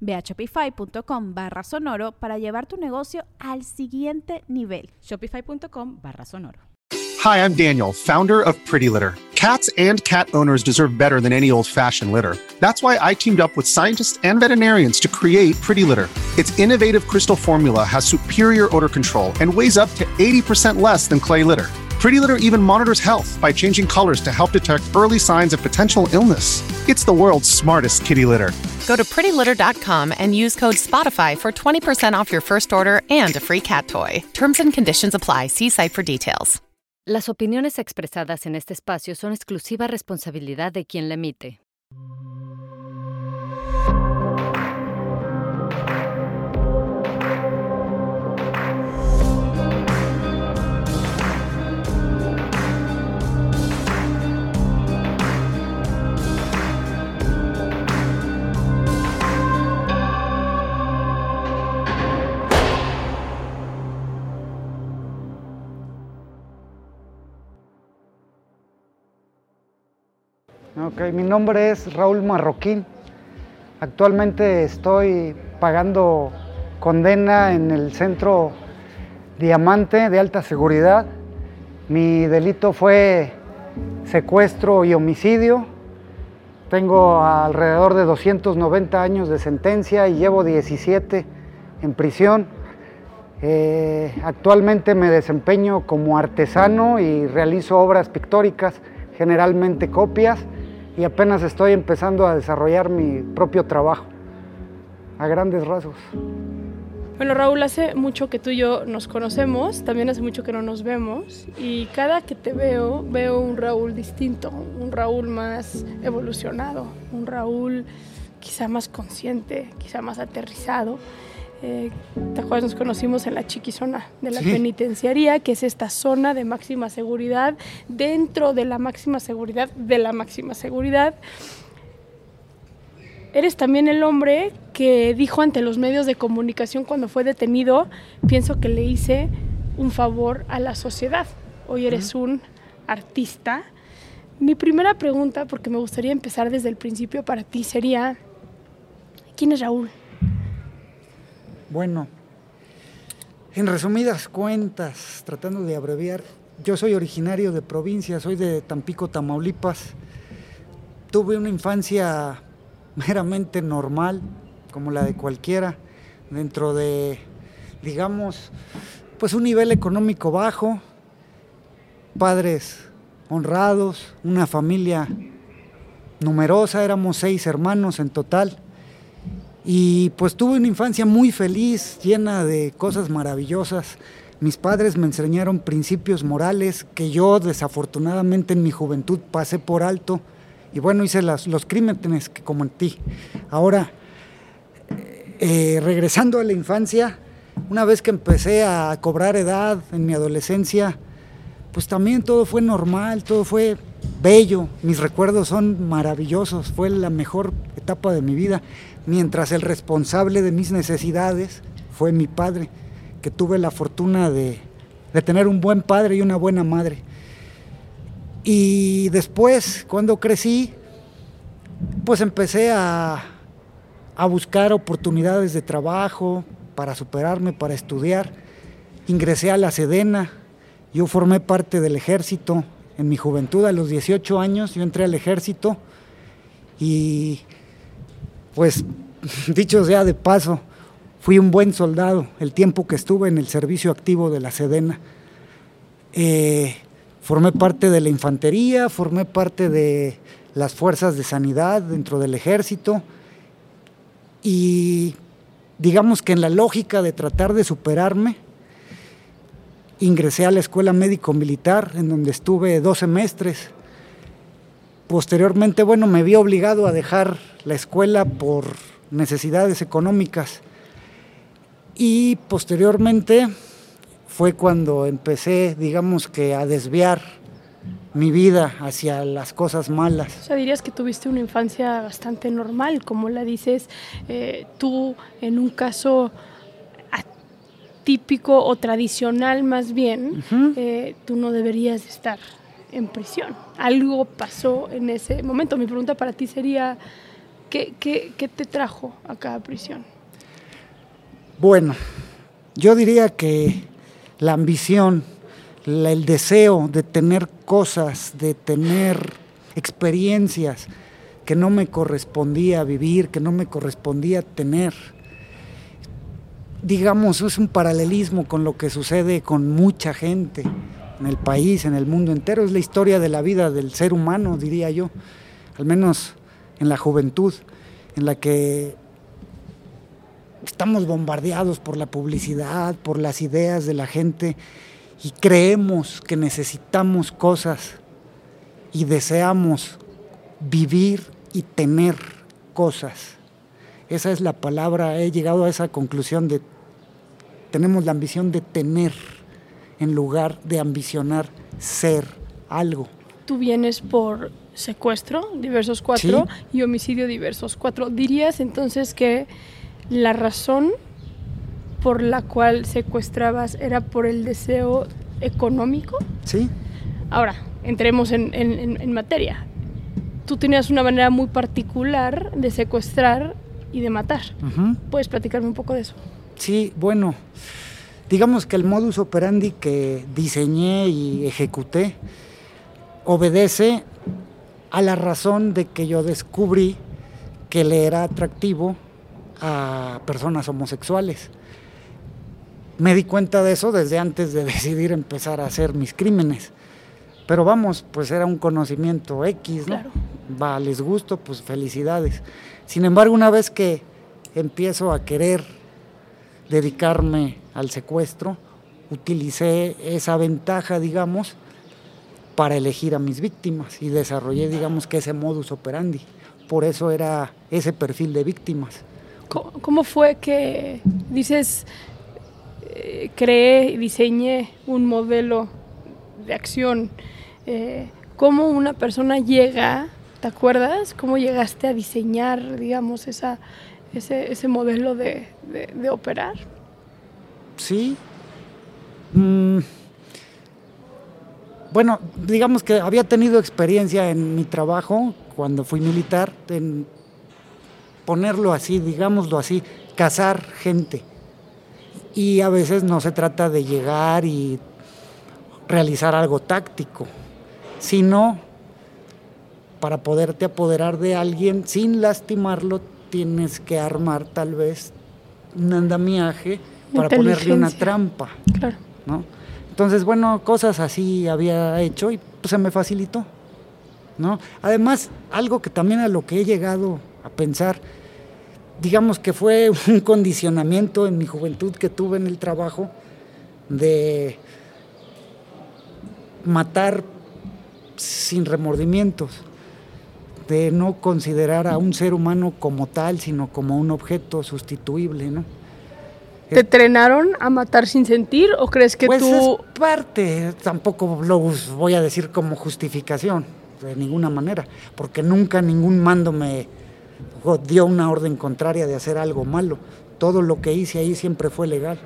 Ve a shopify.com barra sonoro para llevar tu negocio al siguiente nivel. Shopify.com barra sonoro. Hi, I'm Daniel, founder of Pretty Litter. Cats and cat owners deserve better than any old-fashioned litter. That's why I teamed up with scientists and veterinarians to create Pretty Litter. Its innovative crystal formula has superior odor control and weighs up to 80% less than clay litter. Pretty Litter even monitors health by changing colors to help detect early signs of potential illness. It's the world's smartest kitty litter. Go to prettylitter.com and use code SPOTIFY for 20% off your first order and a free cat toy. Terms and conditions apply. See site for details. Las opiniones expresadas en este espacio son exclusiva responsabilidad de quien la emite. Ok, mi nombre es Raúl Marroquín. Actualmente estoy pagando condena en el centro Diamante de alta seguridad. Mi delito fue secuestro y homicidio. Tengo alrededor de 290 años de sentencia y llevo 17 en prisión. Eh, actualmente me desempeño como artesano y realizo obras pictóricas, generalmente copias y apenas estoy empezando a desarrollar mi propio trabajo, a grandes rasgos. Bueno, Raúl, hace mucho que tú y yo nos conocemos, también hace mucho que no nos vemos, y cada que te veo, veo un Raúl distinto, un Raúl más evolucionado, un Raúl quizá más consciente, quizá más aterrizado. Eh, ¿Te acuerdas? Nos conocimos en la chiquizona de la Sí. penitenciaría, que es esta zona de máxima seguridad, dentro de la máxima seguridad, de la máxima seguridad. Eres también el hombre que dijo ante los medios de comunicación cuando fue detenido, pienso que le hice un favor a la sociedad. Hoy eres un artista. Mi primera pregunta, porque me gustaría empezar desde el principio para ti, sería, ¿quién es Raúl? Bueno, en resumidas cuentas, tratando de abreviar, yo soy originario de provincia, soy de Tampico, Tamaulipas. Tuve una infancia meramente normal, como la de cualquiera, dentro de, digamos, pues un nivel económico bajo, padres honrados, una familia numerosa, éramos seis hermanos en total. Y pues tuve una infancia muy feliz, llena de cosas maravillosas. Mis padres me enseñaron principios morales que yo desafortunadamente en mi juventud pasé por alto. Y bueno, hice los crímenes que cometí. Ahora, eh, regresando a la infancia, una vez que empecé a cobrar edad en mi adolescencia, pues también todo fue normal, todo fue bello, mis recuerdos son maravillosos, fue la mejor etapa de mi vida, mientras el responsable de mis necesidades fue mi padre, que tuve la fortuna de, de tener un buen padre y una buena madre. Y después, cuando crecí, pues empecé a, a buscar oportunidades de trabajo para superarme, para estudiar. Ingresé a la Sedena, yo formé parte del ejército en mi juventud, a los 18 años, yo entré al ejército y pues dicho sea de paso, fui un buen soldado el tiempo que estuve en el servicio activo de la Sedena. Eh, Formé parte de la infantería, formé parte de las fuerzas de sanidad dentro del ejército y digamos que en la lógica de tratar de superarme, ingresé a la escuela médico militar en donde estuve dos semestres. Posteriormente, bueno, me vi obligado a dejar la escuela por necesidades económicas. Y posteriormente fue cuando empecé, digamos que, a desviar mi vida hacia las cosas malas. O sea, dirías que tuviste una infancia bastante normal, como la dices eh, tú, en un caso atípico o tradicional más bien, eh, tú no deberías estar en prisión. Algo pasó en ese momento. Mi pregunta para ti sería, ¿qué, te trajo a prisión? Bueno, yo diría que la ambición, el deseo de tener cosas, de tener experiencias que no me correspondía vivir, que no me correspondía tener. Digamos, es un paralelismo con lo que sucede con mucha gente en el país, en el mundo entero. Es la historia de la vida del ser humano, diría yo, al menos en la juventud, en la que estamos bombardeados por la publicidad, por las ideas de la gente y creemos que necesitamos cosas y deseamos vivir y tener cosas. Esa es la palabra, he llegado a esa conclusión de tenemos la ambición de tener en lugar de ambicionar ser algo. Tú vienes por secuestro, diversos cuatro, y homicidio, diversos cuatro. ¿Dirías entonces que la razón por la cual secuestrabas era por el deseo económico? Sí. Ahora, entremos en, materia. Tú tenías una manera muy particular de secuestrar y de matar. ¿Puedes platicarme un poco de eso? Sí, bueno, digamos que el modus operandi que diseñé y ejecuté obedece a la razón de que yo descubrí que le era atractivo a personas homosexuales. Me di cuenta de eso desde antes de decidir empezar a hacer mis crímenes. Pero vamos, pues era un conocimiento X, ¿no? Va, les gusto, pues felicidades. Sin embargo, una vez que empiezo a querer dedicarme al secuestro, utilicé esa ventaja, digamos, para elegir a mis víctimas y desarrollé, digamos, que ese modus operandi. Por eso era ese perfil de víctimas. ¿Cómo fue que dices, eh, creé y diseñé un modelo de acción? Eh, ¿Cómo una persona llega, te acuerdas? ¿Cómo llegaste a diseñar, digamos, esa, ese, modelo de, operar? Sí. Mm. Bueno, digamos que había tenido experiencia en mi trabajo cuando fui militar en ponerlo así, digámoslo así, cazar gente. Y a veces no se trata de llegar y realizar algo táctico, sino para poderte apoderar de alguien sin lastimarlo, tienes que armar tal vez un andamiaje para ponerle una trampa. Claro. ¿no? Entonces, bueno, cosas así había hecho y pues, se me facilitó. ¿no? Además, algo que también a lo que he llegado a pensar, digamos que fue un condicionamiento en mi juventud que tuve en el trabajo de matar sin remordimientos, de no considerar a un ser humano como tal, sino como un objeto sustituible, ¿no? ¿Te entrenaron a matar sin sentir o crees que pues tú...? Es parte, tampoco lo voy a decir como justificación, de ninguna manera, porque nunca ningún mando me, dio una orden contraria de hacer algo malo. Todo lo que hice ahí siempre fue legal.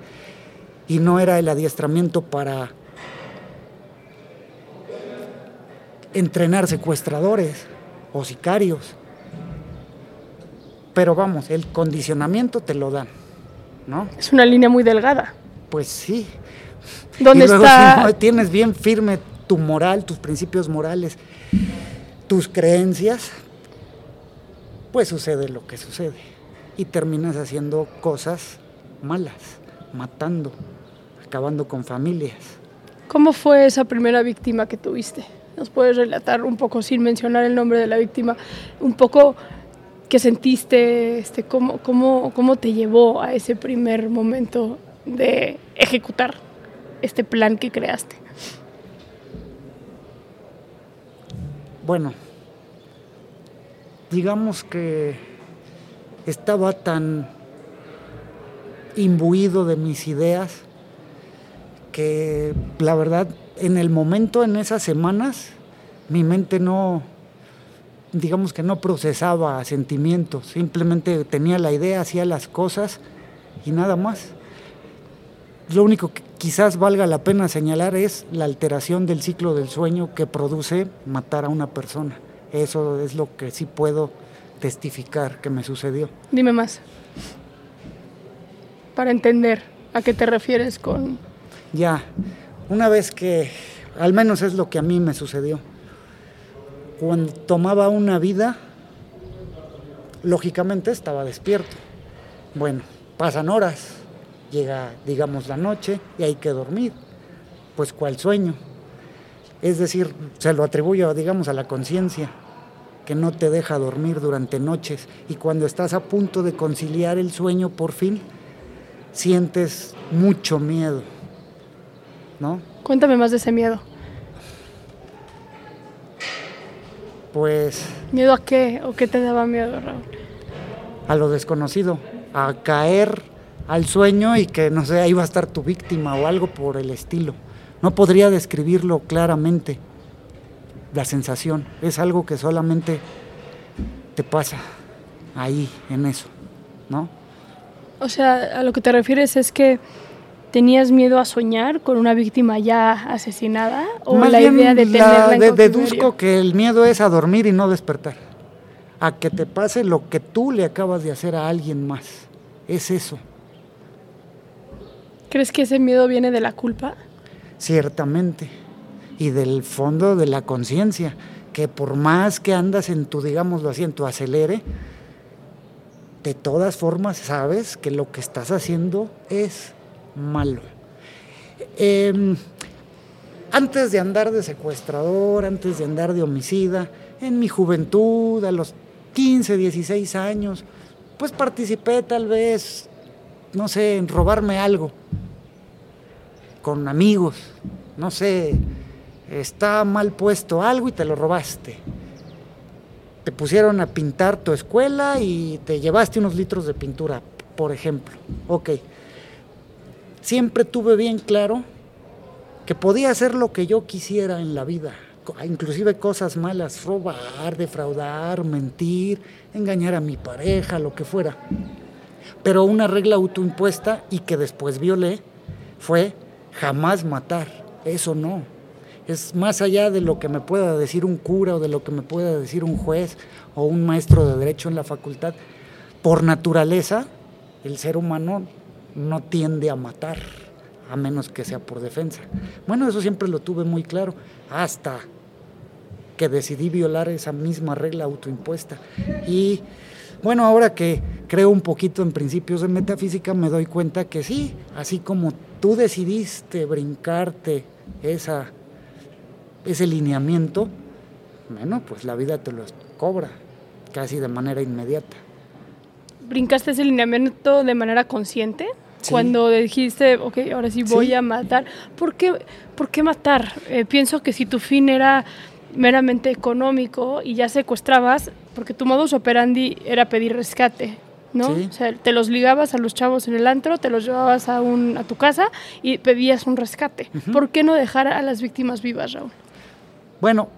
Y no era el adiestramiento para entrenar secuestradores o sicarios. Pero vamos, el condicionamiento te lo dan, ¿no? Es una línea muy delgada. Pues sí. ¿Dónde está? Si tienes bien firme tu moral, tus principios morales, tus creencias, pues sucede lo que sucede. Y terminas haciendo cosas malas, matando, acabando con familias. ¿Cómo fue esa primera víctima que tuviste? ¿Nos puedes relatar un poco, sin mencionar el nombre de la víctima, un poco qué sentiste, este, cómo, cómo, cómo te llevó a ese primer momento de ejecutar este plan que creaste? Bueno, digamos que estaba tan imbuido de mis ideas que la verdad en el momento, en esas semanas, mi mente no, digamos que no procesaba sentimientos, simplemente tenía la idea, hacía las cosas y nada más. Lo único que quizás valga la pena señalar es la alteración del ciclo del sueño que produce matar a una persona. Eso es lo que sí puedo testificar que me sucedió. Dime más. Para entender a qué te refieres con... Ya, una vez que, al menos es lo que a mí me sucedió, cuando tomaba una vida, lógicamente estaba despierto. Bueno, pasan horas, llega, digamos, la noche y hay que dormir. Pues cuál sueño. Es decir, se lo atribuyo, digamos, a la conciencia, que no te deja dormir durante noches. Y cuando estás a punto de conciliar el sueño, por fin, sientes mucho miedo. ¿No? Cuéntame más de ese miedo. Pues... ¿Miedo a qué? ¿O qué te daba miedo, Raúl? A lo desconocido, a caer al sueño y que, no sé, ahí va a estar tu víctima o algo por el estilo. No podría describirlo claramente, la sensación. Es algo que solamente te pasa ahí, en eso, ¿no? O sea, a lo que te refieres es que tenías miedo a soñar con una víctima ya asesinada o la idea de tenerla en Deduzco que el miedo es a dormir y no despertar. A que te pase lo que tú le acabas de hacer a alguien más. Es eso. ¿Crees que ese miedo viene de la culpa? Ciertamente. Y del fondo de la conciencia, que por más que andas en tu, digámoslo así, en tu acelere, de todas formas sabes que lo que estás haciendo es malo. Em, antes de andar de secuestrador, antes de andar de homicida, en mi juventud, a los 15, 16 años, pues participé tal vez, no sé, en robarme algo con amigos, no sé, está mal puesto algo y te lo robaste. Te pusieron a pintar tu escuela y te llevaste unos litros de pintura, por ejemplo. Ok. Siempre tuve bien claro que podía hacer lo que yo quisiera en la vida, inclusive cosas malas, robar, defraudar, mentir, engañar a mi pareja, lo que fuera. Pero una regla autoimpuesta y que después violé fue jamás matar, eso no. Es más allá de lo que me pueda decir un cura o de lo que me pueda decir un juez o un maestro de derecho en la facultad. Por naturaleza, el ser humano no tiende a matar, a menos que sea por defensa. Bueno, eso siempre lo tuve muy claro, hasta que decidí violar esa misma regla autoimpuesta. Y bueno, ahora que creo un poquito en principios de metafísica, me doy cuenta que sí, así como tú decidiste brincarte esa, ese lineamiento, bueno, pues la vida te lo cobra casi de manera inmediata. ¿Brincaste ese lineamiento de manera consciente? Cuando dijiste, ok, ahora sí voy a matar. ¿Por qué, por qué matar? Eh, pienso que si tu fin era meramente económico y ya secuestrabas, porque tu modus operandi era pedir rescate, ¿no? O sea, te los ligabas a los chavos en el antro, te los llevabas a, un, a tu casa y pedías un rescate. ¿Por qué no dejar a las víctimas vivas, Raúl? Bueno,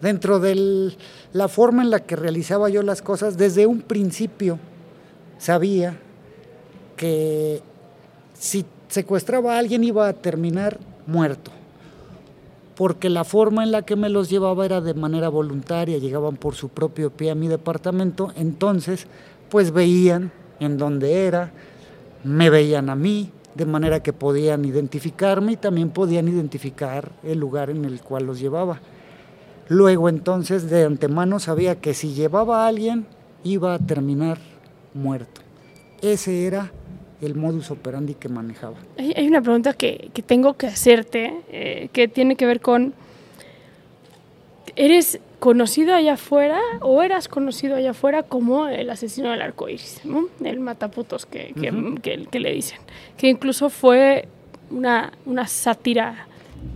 dentro de la forma en la que realizaba yo las cosas, desde un principio sabía que si secuestraba a alguien iba a terminar muerto porque la forma en la que me los llevaba era de manera voluntaria, llegaban por su propio pie a mi departamento, entonces pues veían en dónde era, me veían a mí, de manera que podían identificarme y también podían identificar el lugar en el cual los llevaba. Luego entonces de antemano sabía que si llevaba a alguien iba a terminar muerto. Ese era el modus operandi que manejaba. Hay, hay una pregunta que, que tengo que hacerte, eh, que tiene que ver con, ¿eres conocido allá afuera o eras conocido allá afuera como el asesino del arco iris, ¿no? el mataputos que, que- que le dicen? Que incluso fue una, una sátira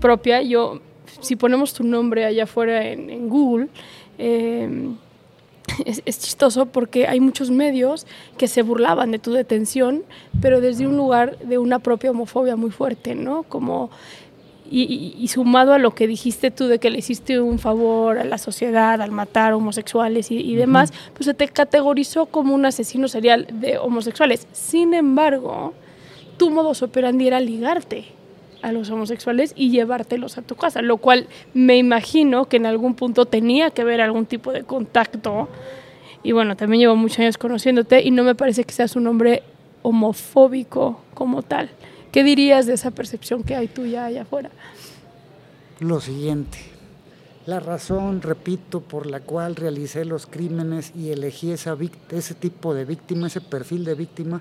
propia. Yo, si ponemos tu nombre allá afuera en, en Google, eh, es, es chistoso porque hay muchos medios que se burlaban de tu detención, pero desde un lugar de una propia homofobia muy fuerte, ¿no? Como, y, y- y sumado a lo que dijiste tú de que le hiciste un favor a la sociedad al matar homosexuales y, y demás, pues se te categorizó como un asesino serial de homosexuales. Sin embargo, tu modus operandi era ligarte a los homosexuales y llevártelos a tu casa, lo cual me imagino que en algún punto tenía que ver algún tipo de contacto. Y bueno, también llevo muchos años conociéndote y no me parece que seas un hombre homofóbico como tal. ¿Qué dirías de esa percepción que hay tuya allá afuera? Lo siguiente, la razón, repito, por la cual realicé los crímenes y elegí esa ese tipo de víctima, ese perfil de víctima,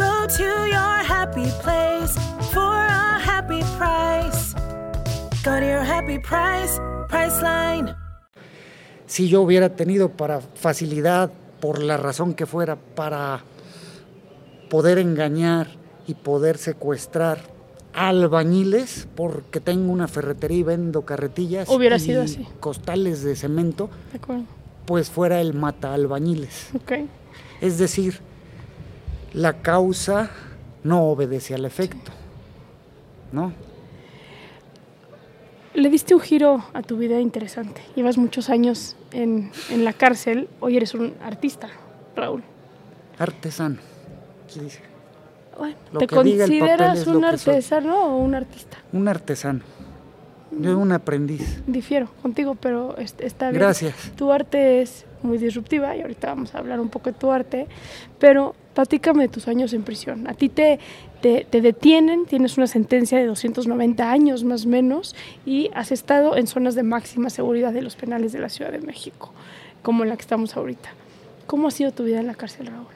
Go to your happy place for a happy price. Go to your happy price, Priceline. Si yo hubiera tenido para facilidad, por la razón que fuera, para poder engañar y poder secuestrar albañiles, porque tengo una ferretería y vendo carretillas Hubiera y sido así. costales de cemento, De acuerdo. pues fuera el mata albañiles. Ok. Es decir, la causa no obedece al efecto, ¿no? Le diste un giro a tu vida interesante. Llevas muchos años en, en la cárcel. Hoy eres un artista, Raúl. Artesano. ¿qué dice? Bueno, Lo ¿Te consideras un artesano o un artista? Un artesano. Yo un aprendiz. Difiero contigo, pero es- está bien. Gracias. Tu arte es muy disruptiva y ahorita vamos a hablar un poco de tu arte, pero platícame de tus años en prisión. A ti te, te, te detienen, tienes una sentencia de 290 años más o menos y has estado en zonas de máxima seguridad de los penales de la Ciudad de México, como en la que estamos ahorita. ¿Cómo ha sido tu vida en la cárcel, Raúl?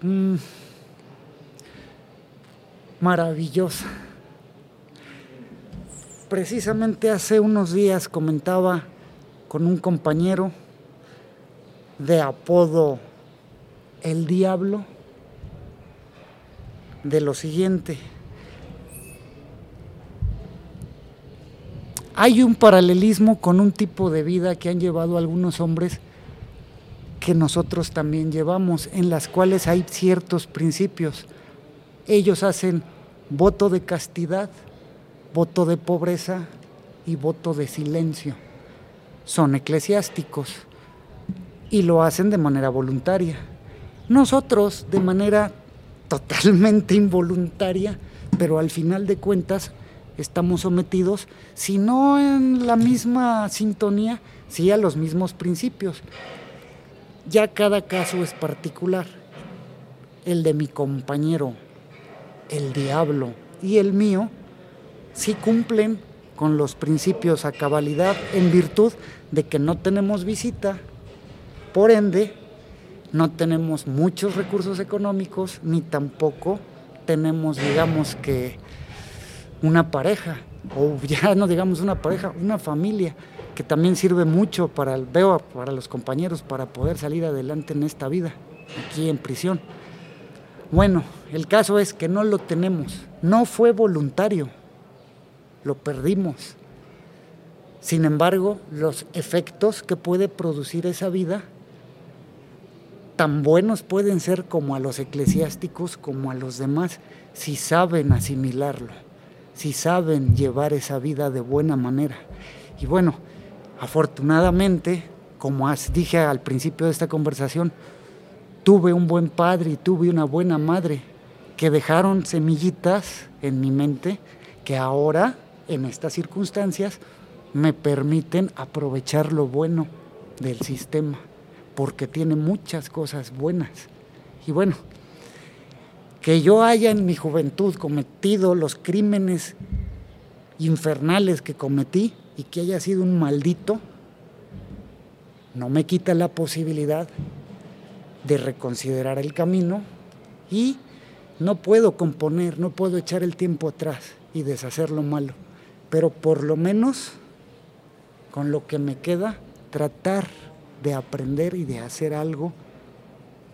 Mm, maravillosa. Precisamente hace unos días comentaba con un compañero de apodo El Diablo de lo siguiente. Hay un paralelismo con un tipo de vida que han llevado algunos hombres que nosotros también llevamos, en las cuales hay ciertos principios. Ellos hacen voto de castidad, voto de pobreza y voto de silencio. Son eclesiásticos y lo hacen de manera voluntaria. Nosotros de manera totalmente involuntaria, pero al final de cuentas estamos sometidos, si no en la misma sintonía, sí a los mismos principios. Ya cada caso es particular. El de mi compañero, el diablo y el mío, sí cumplen con los principios a cabalidad en virtud de que no tenemos visita, por ende, no tenemos muchos recursos económicos, ni tampoco tenemos, digamos que, una pareja, o ya no digamos una pareja, una familia, que también sirve mucho para, el- veo para los compañeros para poder salir adelante en esta vida, aquí en prisión. Bueno, el caso es que no lo tenemos, no fue voluntario, lo perdimos. Sin embargo, los efectos que puede producir esa vida, tan buenos pueden ser como a los eclesiásticos, como a los demás, si saben asimilarlo, si saben llevar esa vida de buena manera. Y bueno, afortunadamente, como dije al principio de esta conversación, tuve un buen padre y tuve una buena madre que dejaron semillitas en mi mente que ahora, en estas circunstancias, me permiten aprovechar lo bueno del sistema, porque tiene muchas cosas buenas. Y bueno, que yo haya en mi juventud cometido los crímenes infernales que cometí y que haya sido un maldito, no me quita la posibilidad de reconsiderar el camino y no puedo componer, no puedo echar el tiempo atrás y deshacer lo malo, pero por lo menos con lo que me queda, tratar de aprender y de hacer algo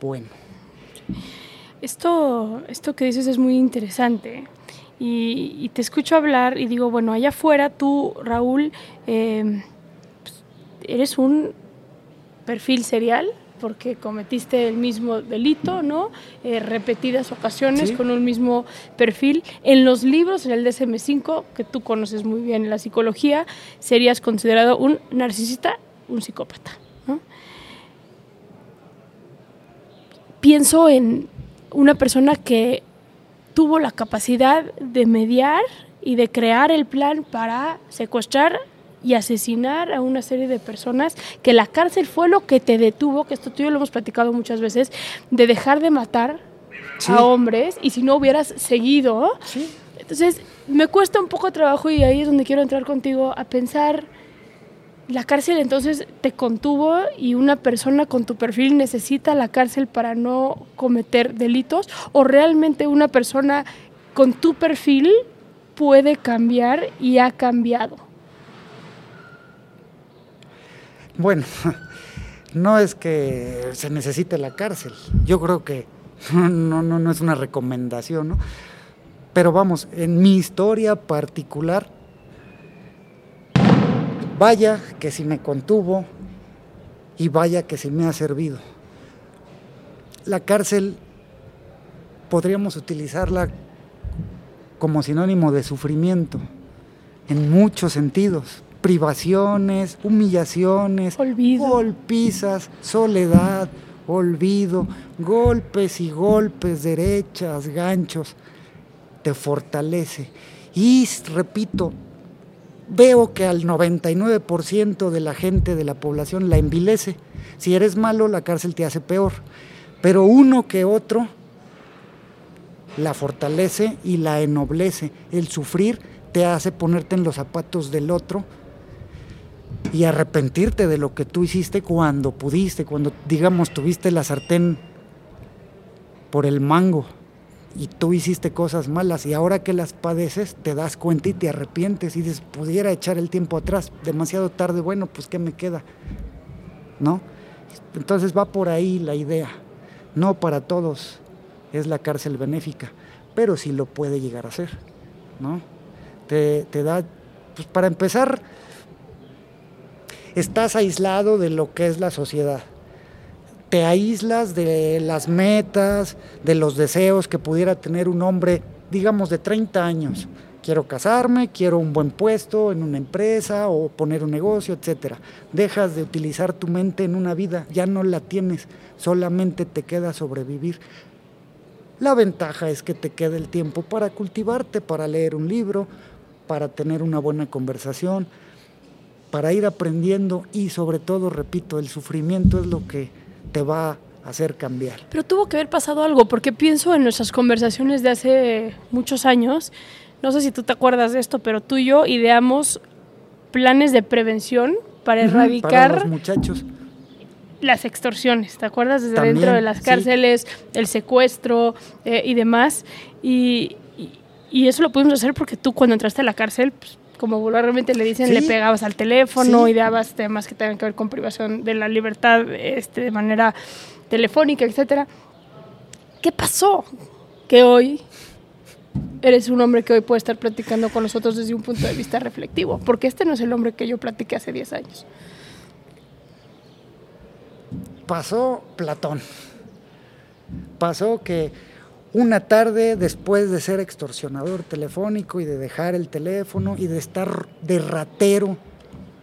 bueno. Esto, esto que dices es muy interesante. Y, te escucho hablar y digo, bueno, allá afuera tú, Raúl, eh, pues, eres un perfil serial, porque cometiste el mismo delito, ¿no? Eh, repetidas ocasiones con un mismo perfil. En los libros, en el DSM-5, que tú conoces muy bien en la psicología, serías considerado un narcisista, un psicópata, ¿no? Pienso en una persona que tuvo la capacidad de mediar y de crear el plan para secuestrar y asesinar a una serie de personas, que la cárcel fue lo que te detuvo, que esto tú y yo lo hemos platicado muchas veces, de dejar de matar a hombres y si no hubieras seguido. Entonces, me cuesta un poco de trabajo y ahí es donde quiero entrar contigo a pensar, la cárcel entonces te contuvo y una persona con tu perfil necesita la cárcel para no cometer delitos o realmente una persona con tu perfil puede cambiar y ha cambiado. Bueno, no es que se necesite la cárcel. Yo creo que no, no, no es una recomendación, ¿no? Pero vamos, en mi historia particular, vaya que si me contuvo y vaya que si me ha servido. La cárcel podríamos utilizarla como sinónimo de sufrimiento en muchos sentidos, privaciones, humillaciones, golpizas, soledad, olvido, golpes y golpes, derechas, ganchos, te fortalece. Y repito, veo que al 99% de la gente de la población la envilece. Si eres malo, la cárcel te hace peor. Pero uno que otro la fortalece y la ennoblece. El sufrir te hace ponerte en los zapatos del otro y arrepentirte de lo que tú hiciste cuando pudiste, cuando digamos tuviste la sartén por el mango y tú hiciste cosas malas y ahora que las padeces te das cuenta y te arrepientes y dices, pudiera echar el tiempo atrás, demasiado tarde, bueno, pues ¿qué me queda? ¿No? Entonces va por ahí la idea. No para todos es la cárcel benéfica, pero sí lo puede llegar a ser, ¿no? Te, te da, pues para empezar, estás aislado de lo que es la sociedad. Te aíslas de las metas, de los deseos que pudiera tener un hombre, digamos, de 30 años. Quiero casarme, quiero un buen puesto en una empresa o poner un negocio, etc. Dejas de utilizar tu mente en una vida, ya no la tienes, solamente te queda sobrevivir. La ventaja es que te queda el tiempo para cultivarte, para leer un libro, para tener una buena conversación, para ir aprendiendo y sobre todo, repito, el sufrimiento es lo que te va a hacer cambiar. Pero tuvo que haber pasado algo, porque pienso en nuestras conversaciones de hace muchos años, no sé si tú te acuerdas de esto, pero tú y yo ideamos planes de prevención para erradicar los muchachos. las extorsiones, ¿te acuerdas? Desde dentro de las cárceles, el secuestro eh, y demás. Y, y, eso lo pudimos hacer porque tú cuando entraste a la cárcel, pues, como vulgarmente le dicen, le pegabas al teléfono y dabas temas que tengan que ver con privación de la libertad este, de manera telefónica, etcétera. ¿Qué pasó? Que hoy eres un hombre que hoy puede estar platicando con nosotros desde un punto de vista reflectivo, porque este no es el hombre que yo platiqué hace 10 años. Pasó Platón. Pasó que una tarde después de ser extorsionador telefónico y de dejar el teléfono y de estar de ratero,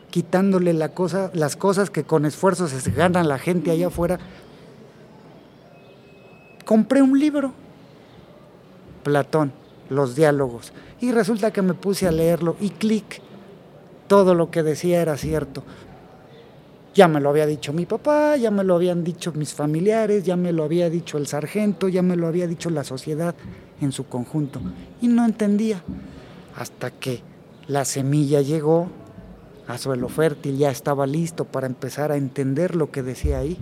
quitándole las cosas que con esfuerzo se ganan la gente allá afuera, compré un libro Platón, los diálogos. Y resulta que me puse a leerlo y clic, todo lo que decía era cierto. Ya me lo había dicho mi papá, ya me lo habían dicho mis familiares, ya me lo había dicho el sargento, ya me lo había dicho la sociedad en su conjunto. Y no entendía. Hasta que la semilla llegó a suelo fértil, ya estaba listo para empezar a entender lo que decía ahí.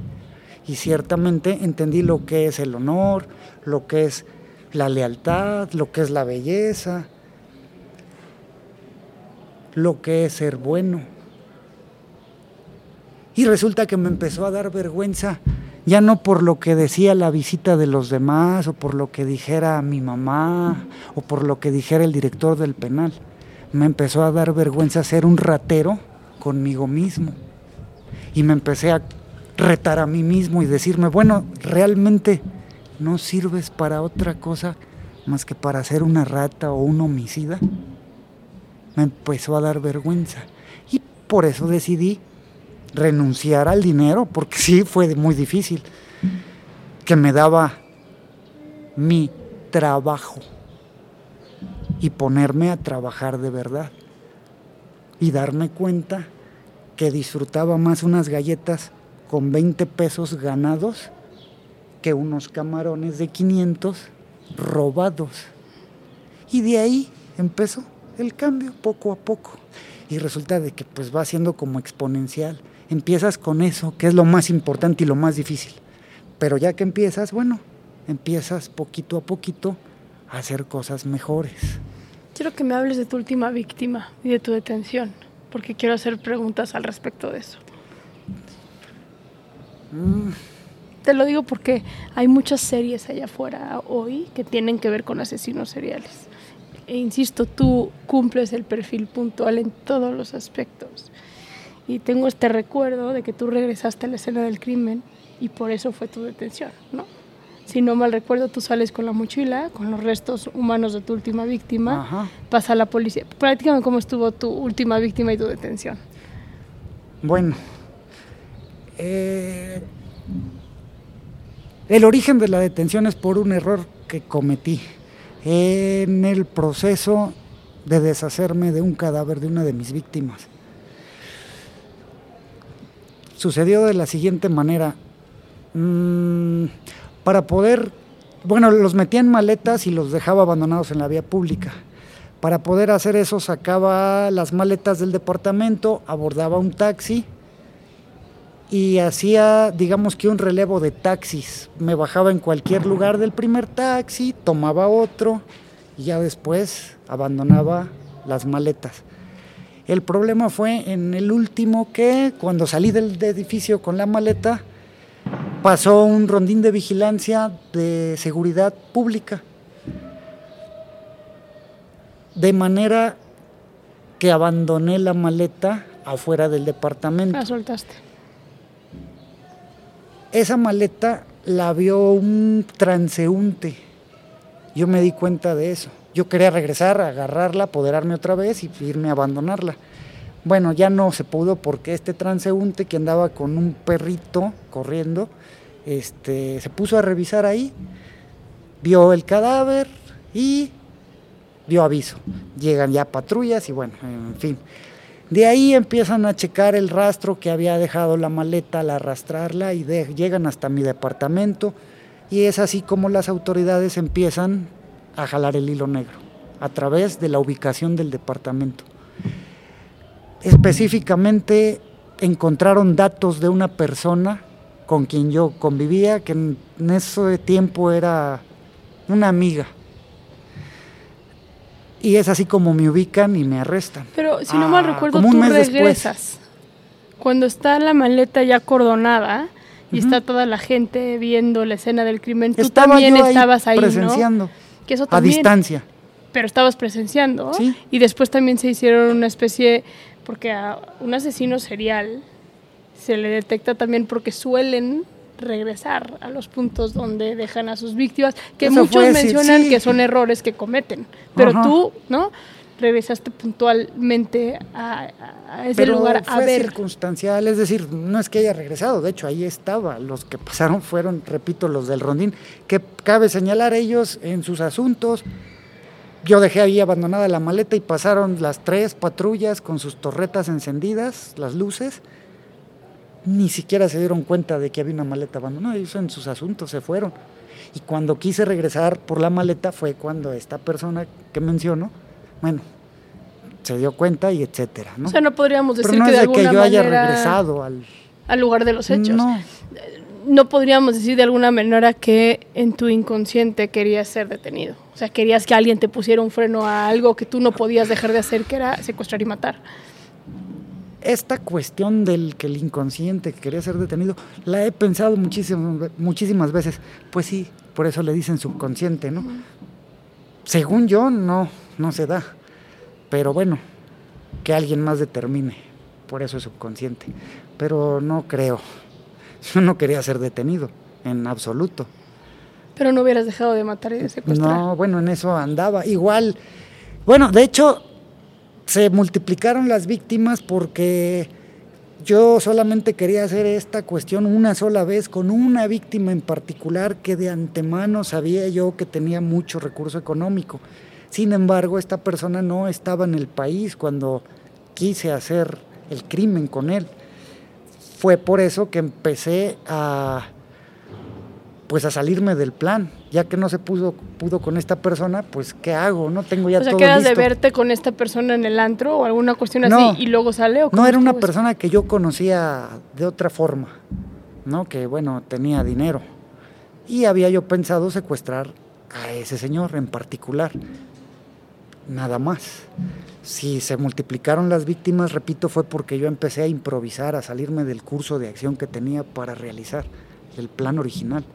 Y ciertamente entendí lo que es el honor, lo que es la lealtad, lo que es la belleza, lo que es ser bueno. Y resulta que me empezó a dar vergüenza, ya no por lo que decía la visita de los demás, o por lo que dijera mi mamá, o por lo que dijera el director del penal. Me empezó a dar vergüenza ser un ratero conmigo mismo. Y me empecé a retar a mí mismo y decirme, bueno, realmente no sirves para otra cosa más que para ser una rata o un homicida. Me empezó a dar vergüenza. Y por eso decidí renunciar al dinero, porque sí fue muy difícil, que me daba mi trabajo y ponerme a trabajar de verdad y darme cuenta que disfrutaba más unas galletas con 20 pesos ganados que unos camarones de 500 robados. Y de ahí empezó el cambio poco a poco. Y resulta de que pues va siendo como exponencial. Empiezas con eso, que es lo más importante y lo más difícil. Pero ya que empiezas, bueno, empiezas poquito a poquito a hacer cosas mejores. Quiero que me hables de tu última víctima y de tu detención, porque quiero hacer preguntas al respecto de eso. Mm, Te lo digo porque hay muchas series allá afuera hoy que tienen que ver con asesinos seriales. E insisto, tú cumples el perfil puntual en todos los aspectos. Y tengo este recuerdo de que tú regresaste a la escena del crimen y por eso fue tu detención, ¿no? Si no mal recuerdo, tú sales con la mochila, con los restos humanos de tu última víctima, Ajá. pasa la policía. Platícame cómo estuvo tu última víctima y tu detención. Bueno, eh, el origen de la detención es por un error que cometí en el proceso de deshacerme de un cadáver de una de mis víctimas. Sucedió de la siguiente manera. Mm, para poder, bueno, los metía en maletas y los dejaba abandonados en la vía pública. Para poder hacer eso sacaba las maletas del departamento, abordaba un taxi y hacía, digamos que un relevo de taxis. Me bajaba en cualquier lugar del primer taxi, tomaba otro y ya después abandonaba las maletas. El problema fue en el último que cuando salí del edificio con la maleta, pasó un rondín de vigilancia de seguridad pública. De manera que abandoné la maleta afuera del departamento. La soltaste. Esa maleta la vio un transeúnte. Yo me di cuenta de eso. Yo quería regresar, agarrarla, apoderarme otra vez y irme a abandonarla. Bueno, ya no se pudo porque este transeúnte que andaba con un perrito corriendo, este, se puso a revisar ahí, vio el cadáver y dio aviso. Llegan ya patrullas y bueno, en fin. De ahí empiezan a checar el rastro que había dejado la maleta al arrastrarla y llegan hasta mi departamento y es así como las autoridades empiezan a jalar el hilo negro a través de la ubicación del departamento. Específicamente encontraron datos de una persona con quien yo convivía, que en ese tiempo era una amiga. Y es así como me ubican y me arrestan. Pero si no mal Ah, recuerdo, tú mes después. regresas. Cuando está la maleta ya cordonada y está toda la gente viendo la escena del crimen, tú Estaba también estabas ahí, presenciando, ¿no? Que eso a distancia. Pero estabas presenciando. Sí. Y después también se hicieron una especie, porque a un asesino serial se le detecta también porque suelen regresar a los puntos donde dejan a sus víctimas, que Eso muchos fue, sí, mencionan sí. que son errores que cometen. Pero Ajá. tú, ¿no? Regresaste puntualmente a, a ese Pero lugar a fue ver. circunstancial, es decir, no es que haya regresado, de hecho ahí estaba. Los que pasaron fueron, repito, los del Rondín, que cabe señalar ellos en sus asuntos. Yo dejé ahí abandonada la maleta y pasaron las tres patrullas con sus torretas encendidas, las luces. Ni siquiera se dieron cuenta de que había una maleta abandonada, ellos en sus asuntos se fueron. Y cuando quise regresar por la maleta fue cuando esta persona que menciono, bueno, se dio cuenta y etcétera, ¿no? O sea, no podríamos Pero decir no que es de de que alguna yo haya manera regresado al... al lugar de los hechos. No, no podríamos decir de alguna manera que en tu inconsciente querías ser detenido. O sea, querías que alguien te pusiera un freno a algo que tú no podías dejar de hacer, que era secuestrar y matar. esta cuestión del que el inconsciente que quería ser detenido, la he pensado muchísimas, muchísimas veces. Pues sí, por eso le dicen subconsciente, ¿no? Según yo, no, no se da. Pero bueno, que alguien más determine. Por eso es subconsciente. Pero no creo. Yo no quería ser detenido, en absoluto. Pero no hubieras dejado de matar y de secuestrar. No, bueno, en eso andaba. Igual, bueno, de hecho, se multiplicaron las víctimas porque yo solamente quería hacer esta cuestión una sola vez con una víctima en particular que de antemano sabía yo que tenía mucho recurso económico. Sin embargo, esta persona no estaba en el país cuando quise hacer el crimen con él. Fue por eso que empecé a pues a salirme del plan, ya que no se pudo, pudo con esta persona, pues ¿qué hago? No tengo ya o sea, todo quedas de listo. verte con esta persona en el antro o alguna cuestión No. así y luego sale o No era una persona que yo conocía de otra forma, ¿no? Que bueno, tenía dinero. Y había yo pensado secuestrar a ese señor en particular. Nada más. Si se multiplicaron las víctimas, repito, fue porque yo empecé a improvisar, a salirme del curso de acción que tenía para realizar el plan original.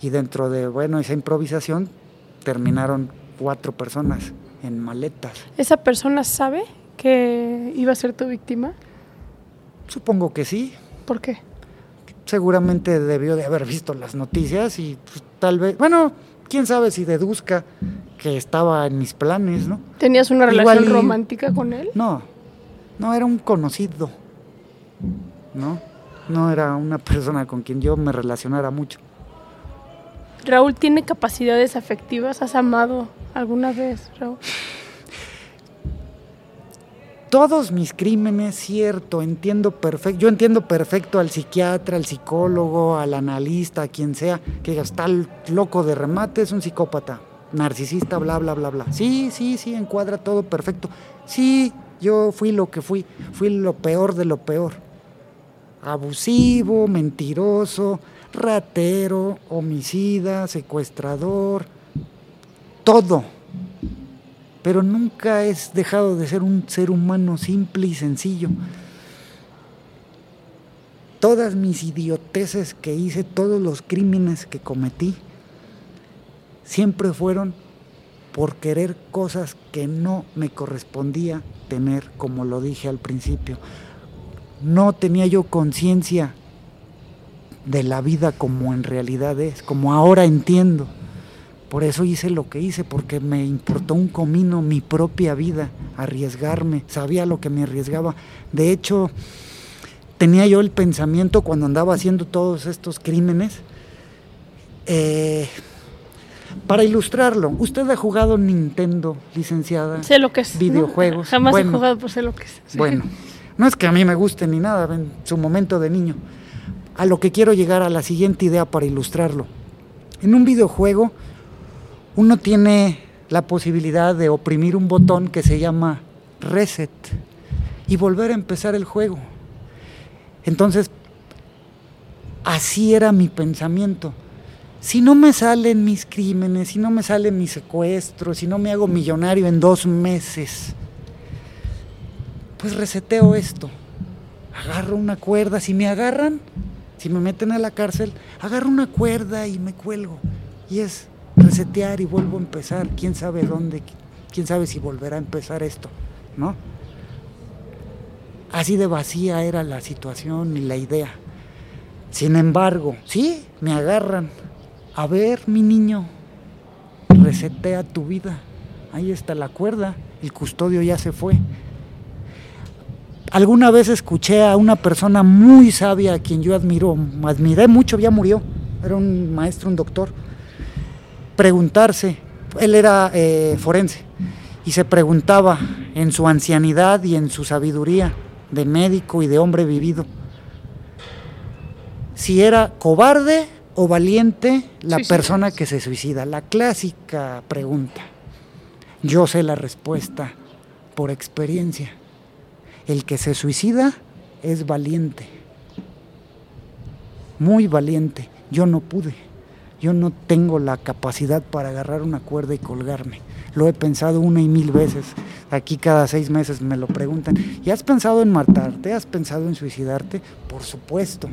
Y dentro de, bueno, esa improvisación terminaron cuatro personas en maletas. ¿Esa persona sabe que iba a ser tu víctima? Supongo que sí, ¿Por qué? seguramente debió de haber visto las noticias y pues, tal vez, bueno, quién sabe si deduzca que estaba en mis planes, ¿no? ¿Tenías una relación romántica con él? No, no era un conocido, ¿no? No era una persona con quien yo me relacionara mucho. Raúl tiene capacidades afectivas. ¿Has amado alguna vez, Raúl? Todos mis crímenes, cierto, entiendo perfecto, yo entiendo perfecto al psiquiatra, al psicólogo, al analista, a quien sea, que está el loco de remate, es un psicópata, narcisista, bla, bla, bla, bla. Sí, sí, sí, encuadra todo perfecto. Sí, yo fui lo que fui, fui lo peor de lo peor. Abusivo, mentiroso, ratero, homicida, secuestrador, todo pero nunca he dejado de ser un ser humano simple y sencillo. Todas mis idioteces que hice, todos los crímenes que cometí, siempre fueron por querer cosas que no me correspondía tener, como lo dije al principio. No tenía yo conciencia de la vida como en realidad es, como ahora entiendo. Por eso hice lo que hice, porque me importó un comino mi propia vida, arriesgarme, sabía lo que me arriesgaba. De hecho, tenía yo el pensamiento cuando andaba haciendo todos estos crímenes, eh, para ilustrarlo, ¿usted ha jugado Nintendo, licenciada? Sé lo que es. ¿no? Videojuegos. Jamás Bueno. he jugado, pero sé lo que es. Sí. Bueno, no es que a mí me guste ni nada, en su momento de niño. A lo que quiero llegar a la siguiente idea para ilustrarlo. En un videojuego, uno tiene la posibilidad de oprimir un botón que se llama reset y volver a empezar el juego. Entonces, así era mi pensamiento. Si no me salen mis crímenes, si no me salen mis secuestros, si no me hago millonario en dos meses, pues reseteo esto. Agarro una cuerda, si me agarran, si me meten a la cárcel, agarro una cuerda y me cuelgo. Y es resetear y vuelvo a empezar. Quién sabe dónde, quién sabe si volverá a empezar esto, ¿no? Así de vacía era la situación y la idea. Sin embargo, sí, me agarran. A ver, mi niño, resetea tu vida. Ahí está la cuerda, el custodio ya se fue. Alguna vez escuché a una persona muy sabia a quien yo admiro, admiré mucho, ya murió, era un maestro, un doctor, preguntarse, él era eh, forense, y se preguntaba en su ancianidad y en su sabiduría de médico y de hombre vivido, si era cobarde o valiente la persona que se suicida. La clásica pregunta. Yo sé la respuesta por experiencia. El que se suicida es valiente. Muy valiente. Yo no pude. Yo no tengo la capacidad para agarrar una cuerda y colgarme. Lo he pensado una y mil veces. Aquí cada seis meses me lo preguntan. ¿Y has pensado en matarte? ¿Has pensado en suicidarte? Por supuesto.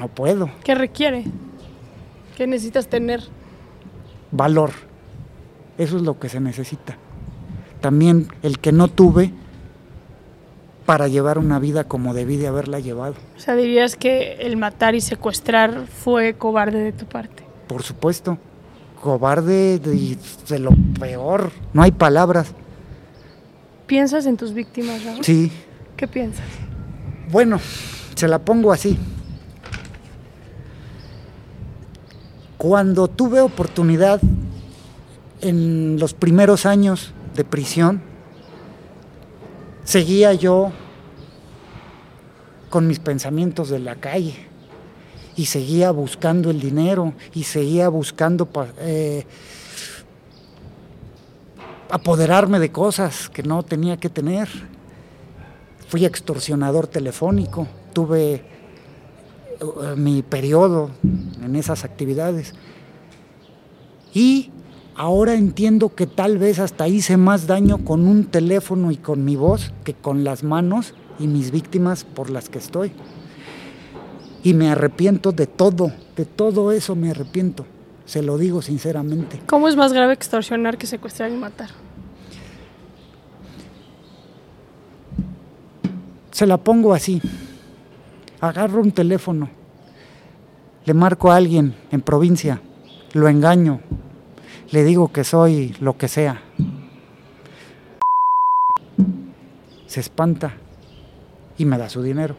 No puedo. ¿Qué requiere? ¿Qué necesitas tener? valor. Eso es lo que se necesita. También el que no tuve para llevar una vida como debí de haberla llevado. O sea, dirías que el matar y secuestrar fue cobarde de tu parte. Por supuesto, cobarde de, de lo peor. No hay palabras. ¿Piensas en tus víctimas, Raúl? Sí. ¿Qué piensas? Bueno, se la pongo así. Cuando tuve oportunidad en los primeros años de prisión, seguía yo con mis pensamientos de la calle y seguía buscando el dinero y seguía buscando eh, apoderarme de cosas que no tenía que tener. Fui extorsionador telefónico, tuve mi periodo en esas actividades. Y ahora entiendo que tal vez hasta hice más daño con un teléfono y con mi voz que con las manos y mis víctimas por las que estoy. Y me arrepiento de todo, de todo eso me arrepiento. Se lo digo sinceramente. ¿Cómo es más grave extorsionar que secuestrar y matar? Se la pongo así. Agarro un teléfono, le marco a alguien en provincia, lo engaño, le digo que soy lo que sea. Se espanta y me da su dinero.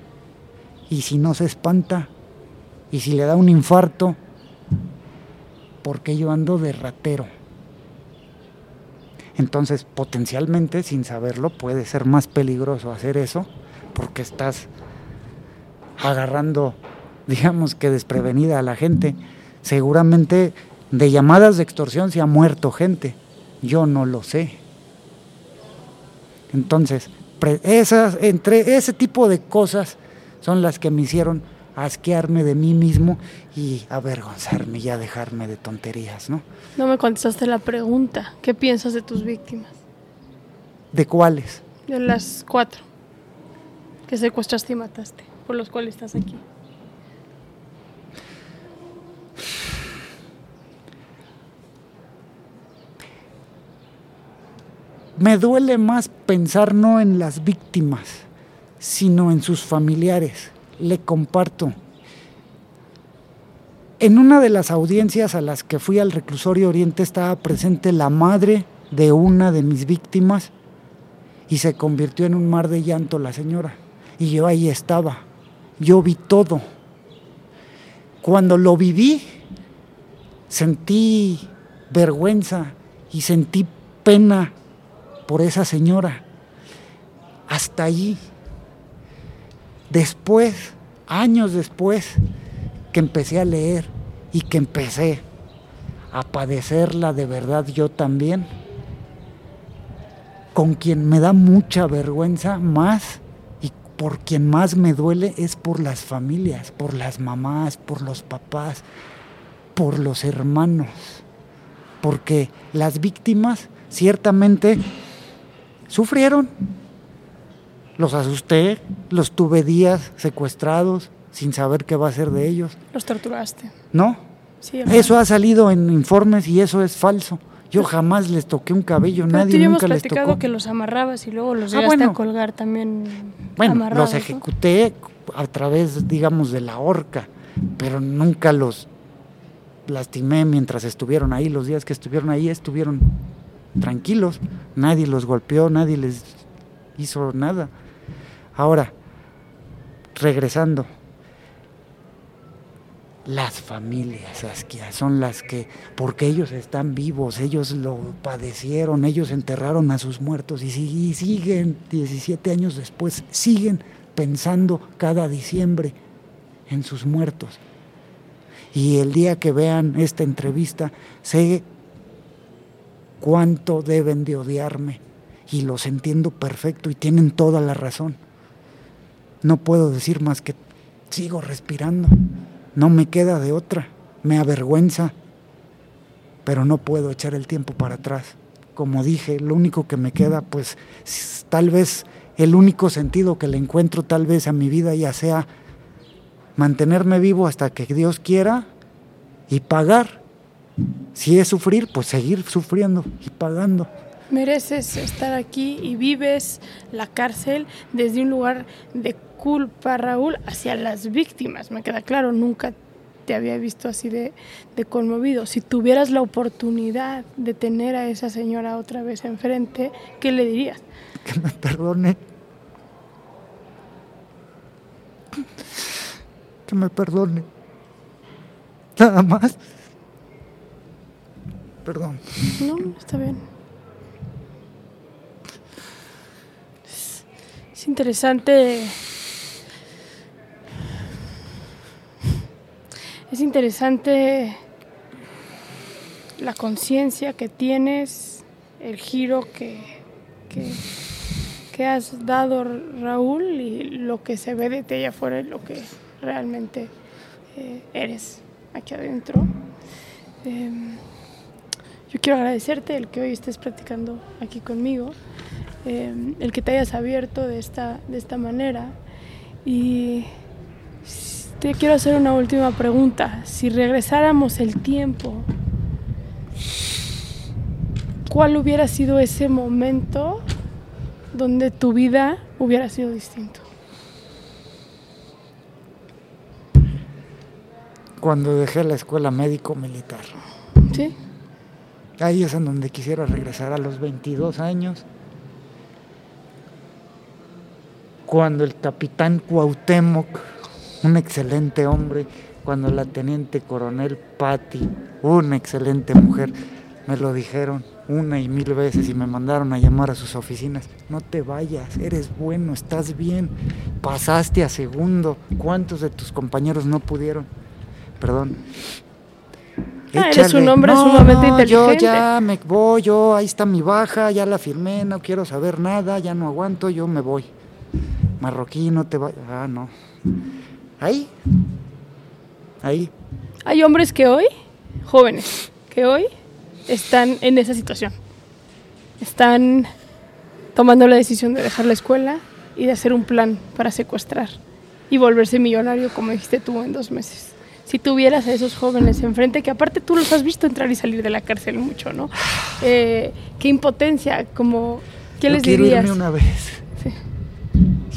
Y si no se espanta, y si le da un infarto, porque yo ando de ratero. Entonces, potencialmente, sin saberlo, puede ser más peligroso hacer eso porque estás agarrando, digamos que desprevenida a la gente. Seguramente de llamadas de extorsión se ha muerto gente. Yo no lo sé. Entonces, esas, entre ese tipo de cosas son las que me hicieron asquearme de mí mismo y avergonzarme y a dejarme de tonterías, ¿no? No me contestaste la pregunta. ¿Qué piensas de tus víctimas? ¿De cuáles? De las cuatro que secuestraste y mataste, por los cuales estás aquí. Me duele más pensar no en las víctimas, sino en sus familiares. Le comparto. En una de las audiencias a las que fui al reclusorio Oriente estaba presente la madre de una de mis víctimas y se convirtió en un mar de llanto la señora. Y yo ahí estaba. Yo vi todo. Cuando lo viví, sentí vergüenza y sentí pena por esa señora. Hasta allí. Después, años después, que empecé a leer y que empecé a padecerla de verdad yo también, con quien me da mucha vergüenza más por quien más me duele es por las familias, por las mamás, por los papás, por los hermanos, porque las víctimas ciertamente sufrieron. Los asusté, los tuve días secuestrados sin saber qué va a ser de ellos. Los torturaste. No, Sí, eso ha salido en informes y eso es falso. Yo jamás les toqué un cabello, Pero tú nadie hemos nunca les platicado que los amarrabas y luego los Ah, llegaste bueno. a colgar también Bueno, amarrados. los ¿no? ejecuté a través, digamos, de la horca, pero nunca los lastimé mientras estuvieron ahí. Los días que estuvieron ahí estuvieron tranquilos, nadie los golpeó, nadie les hizo nada. Ahora, regresando, las familias, Saskia, son las que, porque ellos están vivos, ellos lo padecieron, ellos enterraron a sus muertos y, y siguen, 17 años después, siguen pensando cada diciembre en sus muertos. Y el día que vean esta entrevista, sé cuánto deben de odiarme y los entiendo perfecto y tienen toda la razón. No puedo decir más que sigo respirando. No me queda de otra. Me avergüenza. Pero no puedo echar el tiempo para atrás. Como dije, lo único que me queda, pues tal vez el único sentido que le encuentro tal vez a mi vida ya sea mantenerme vivo hasta que Dios quiera y pagar. Si es sufrir, pues seguir sufriendo y pagando. Mereces estar aquí y vives la cárcel desde un lugar de culpa, Raúl, hacia las víctimas. Me queda claro, nunca te había visto así de, de conmovido. Si tuvieras la oportunidad de tener a esa señora otra vez enfrente, ¿qué le dirías? Que me perdone. Que me perdone. Nada más. Perdón. No, está bien. Es, es interesante. Es interesante la conciencia que tienes, el giro que, que, has dado, Raúl, y lo que se ve de ti allá afuera y lo que realmente eh, eres aquí adentro. Em, yo quiero agradecerte el que hoy estés practicando aquí conmigo, eh, el que te hayas abierto de esta, de esta manera. Y te quiero hacer una última pregunta. Si regresáramos el tiempo, ¿cuál hubiera sido ese momento donde tu vida hubiera sido distinto? Cuando dejé la escuela médico militar. ¿Sí? Ahí es en donde quisiera regresar a los 22 años. Cuando el capitán Cuauhtémoc, un excelente hombre, cuando la teniente coronel Patti, una excelente mujer, me lo dijeron una y mil veces y me mandaron a llamar a sus oficinas. No te vayas, eres bueno, estás bien, pasaste a segundo. ¿Cuántos de tus compañeros no pudieron? Perdón. Ah, eres un hombre No, sumamente no, inteligente. Yo ya me voy, yo, ahí está mi baja, ya la firmé, no quiero saber nada, ya no aguanto, yo me voy. Marroquí, no te vayas. Ah, no. Ahí. Ahí. Hay hombres que hoy, jóvenes, que hoy están en esa situación. Están tomando la decisión de dejar la escuela y de hacer un plan para secuestrar y volverse millonario, como dijiste tú, en dos meses. Si tuvieras a esos jóvenes enfrente, que aparte tú los has visto entrar y salir de la cárcel mucho, ¿no? Eh, qué impotencia, como, ¿qué Yo les quiero dirías? irme una vez. Sí.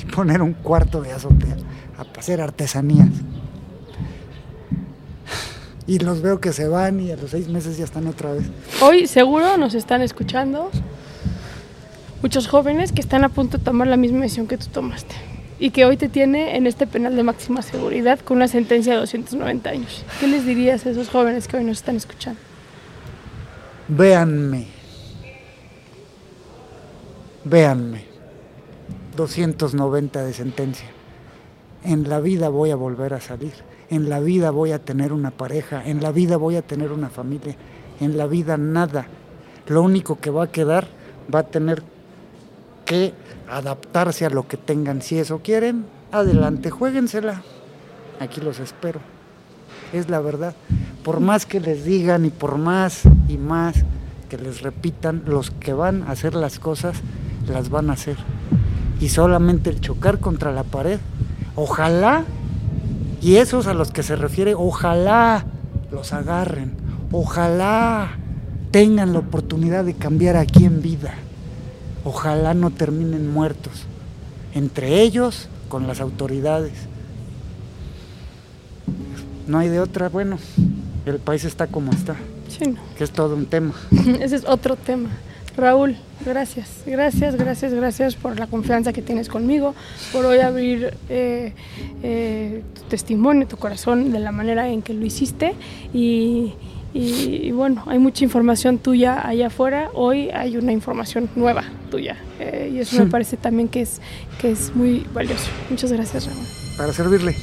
Y poner un cuarto de azotea a hacer artesanías. Y los veo que se van y a los seis meses ya están otra vez. Hoy seguro nos están escuchando muchos jóvenes que están a punto de tomar la misma decisión que tú tomaste y que hoy te tiene en este penal de máxima seguridad con una sentencia de 290 años. ¿Qué les dirías a esos jóvenes que hoy nos están escuchando? Véanme. Véanme. 290 de sentencia. En la vida voy a volver a salir. En la vida voy a tener una pareja. En la vida voy a tener una familia. En la vida nada. Lo único que va a quedar va a tener que adaptarse a lo que tengan. Si eso quieren, adelante, juéguensela. Aquí los espero. Es la verdad. Por más que les digan y por más y más que les repitan, los que van a hacer las cosas, las van a hacer. Y solamente el chocar contra la pared, ojalá, y esos a los que se refiere, ojalá los agarren, ojalá tengan la oportunidad de cambiar aquí en vida, ojalá no terminen muertos, entre ellos con las autoridades. No hay de otra, bueno, el país está como está, Sí, no. que es todo un tema. Ese es otro tema. Raúl, gracias, gracias, gracias, gracias por la confianza que tienes conmigo, por hoy abrir eh, eh, tu testimonio, tu corazón de la manera en que lo hiciste y, y, bueno, hay mucha información tuya allá afuera, hoy hay una información nueva tuya eh, y eso me parece también que es, que es muy valioso. Muchas gracias, Raúl. Para servirle.